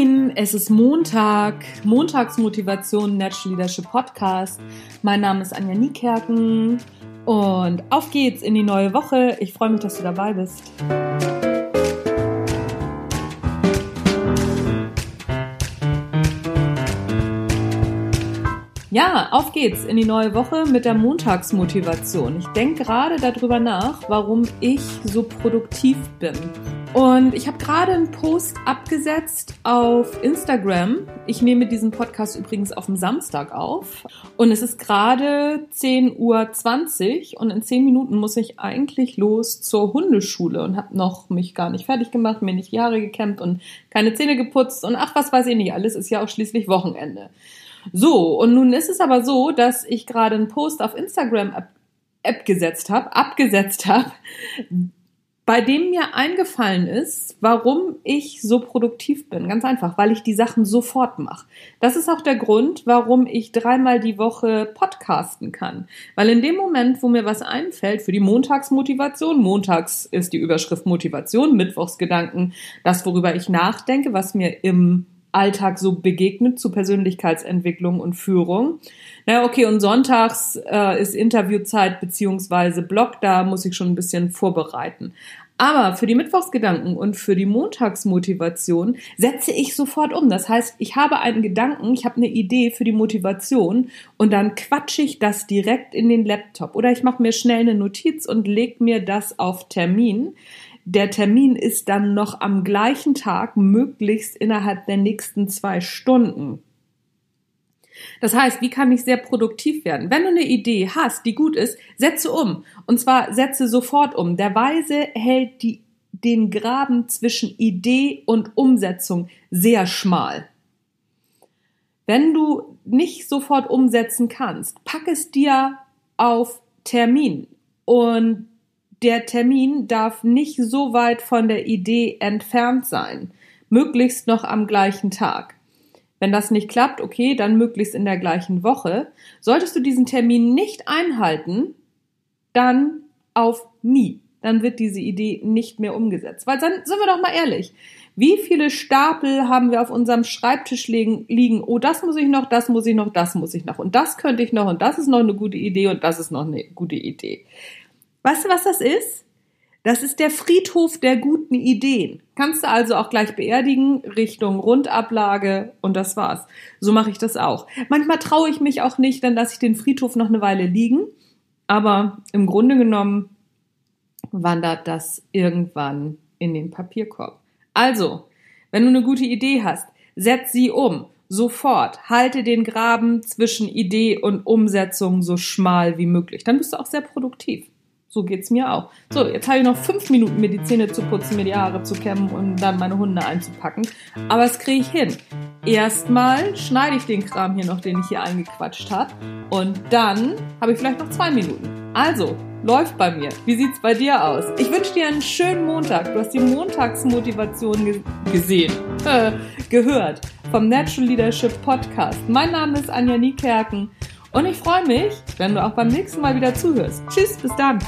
Moin, es ist Montag, Montagsmotivation Natural Leadership Podcast. Mein Name ist Anja Niekerken und auf geht's in die neue Woche. Ich freue mich, dass du dabei bist. Ja, auf geht's in die neue Woche mit der Montagsmotivation. Ich denke gerade darüber nach, warum ich so produktiv bin. Und ich habe gerade einen Post abgesetzt auf Instagram. Ich nehme diesen Podcast übrigens auf dem Samstag auf. Und es ist gerade 10.20 Uhr und in 10 Minuten muss ich eigentlich los zur Hundeschule und habe noch mich gar nicht fertig gemacht, mir nicht die Haare gekämmt und keine Zähne geputzt und ach, was weiß ich nicht, alles ist ja auch schließlich Wochenende. So, und nun ist es aber so, dass ich gerade einen Post auf Instagram App gesetzt habe, abgesetzt habe, bei dem mir eingefallen ist, warum ich so produktiv bin. Ganz einfach, weil ich die Sachen sofort mache. Das ist auch der Grund, warum ich dreimal die Woche podcasten kann. Weil in dem Moment, wo mir was einfällt für die Montagsmotivation, montags ist die Überschrift Motivation, Mittwochsgedanken, das, worüber ich nachdenke, was mir im Alltag so begegnet zu Persönlichkeitsentwicklung und Führung. Na okay, und sonntags äh, ist Interviewzeit beziehungsweise Blog, da muss ich schon ein bisschen vorbereiten. Aber für die Mittwochsgedanken und für die Montagsmotivation setze ich sofort um. Das heißt, ich habe einen Gedanken, ich habe eine Idee für die Motivation und dann quatsche ich das direkt in den Laptop oder ich mache mir schnell eine Notiz und lege mir das auf Termin. Der Termin ist dann noch am gleichen Tag, möglichst innerhalb der nächsten zwei Stunden. Das heißt, wie kann ich sehr produktiv werden? Wenn du eine Idee hast, die gut ist, setze um. Und zwar setze sofort um. Der Weise hält die, den Graben zwischen Idee und Umsetzung sehr schmal. Wenn du nicht sofort umsetzen kannst, pack es dir auf Termin. Und der Termin darf nicht so weit von der Idee entfernt sein, möglichst noch am gleichen Tag. Wenn das nicht klappt, okay, dann möglichst in der gleichen Woche. Solltest du diesen Termin nicht einhalten, dann auf nie. Dann wird diese Idee nicht mehr umgesetzt. Weil dann sind wir doch mal ehrlich. Wie viele Stapel haben wir auf unserem Schreibtisch liegen? Oh, das muss ich noch, das muss ich noch, das muss ich noch. Und das könnte ich noch und das ist noch eine gute Idee und das ist noch eine gute Idee. Weißt du, was das ist? Das ist der Friedhof der guten Ideen. Kannst du also auch gleich beerdigen, Richtung Rundablage und das war's. So mache ich das auch. Manchmal traue ich mich auch nicht, dann lasse ich den Friedhof noch eine Weile liegen. Aber im Grunde genommen wandert das irgendwann in den Papierkorb. Also, wenn du eine gute Idee hast, setz sie um. Sofort. Halte den Graben zwischen Idee und Umsetzung so schmal wie möglich. Dann bist du auch sehr produktiv. So geht's mir auch. So, jetzt habe ich noch fünf Minuten, mir die Zähne zu putzen, mir die Haare zu kämmen und dann meine Hunde einzupacken. Aber das kriege ich hin. Erstmal schneide ich den Kram hier noch, den ich hier eingequatscht habe. Und dann habe ich vielleicht noch zwei Minuten. Also, läuft bei mir. Wie sieht's bei dir aus? Ich wünsche dir einen schönen Montag. Du hast die Montagsmotivation ge gesehen, äh, gehört vom Natural Leadership Podcast. Mein Name ist Anja Niekerken. Und ich freue mich, wenn du auch beim nächsten Mal wieder zuhörst. Tschüss, bis dann.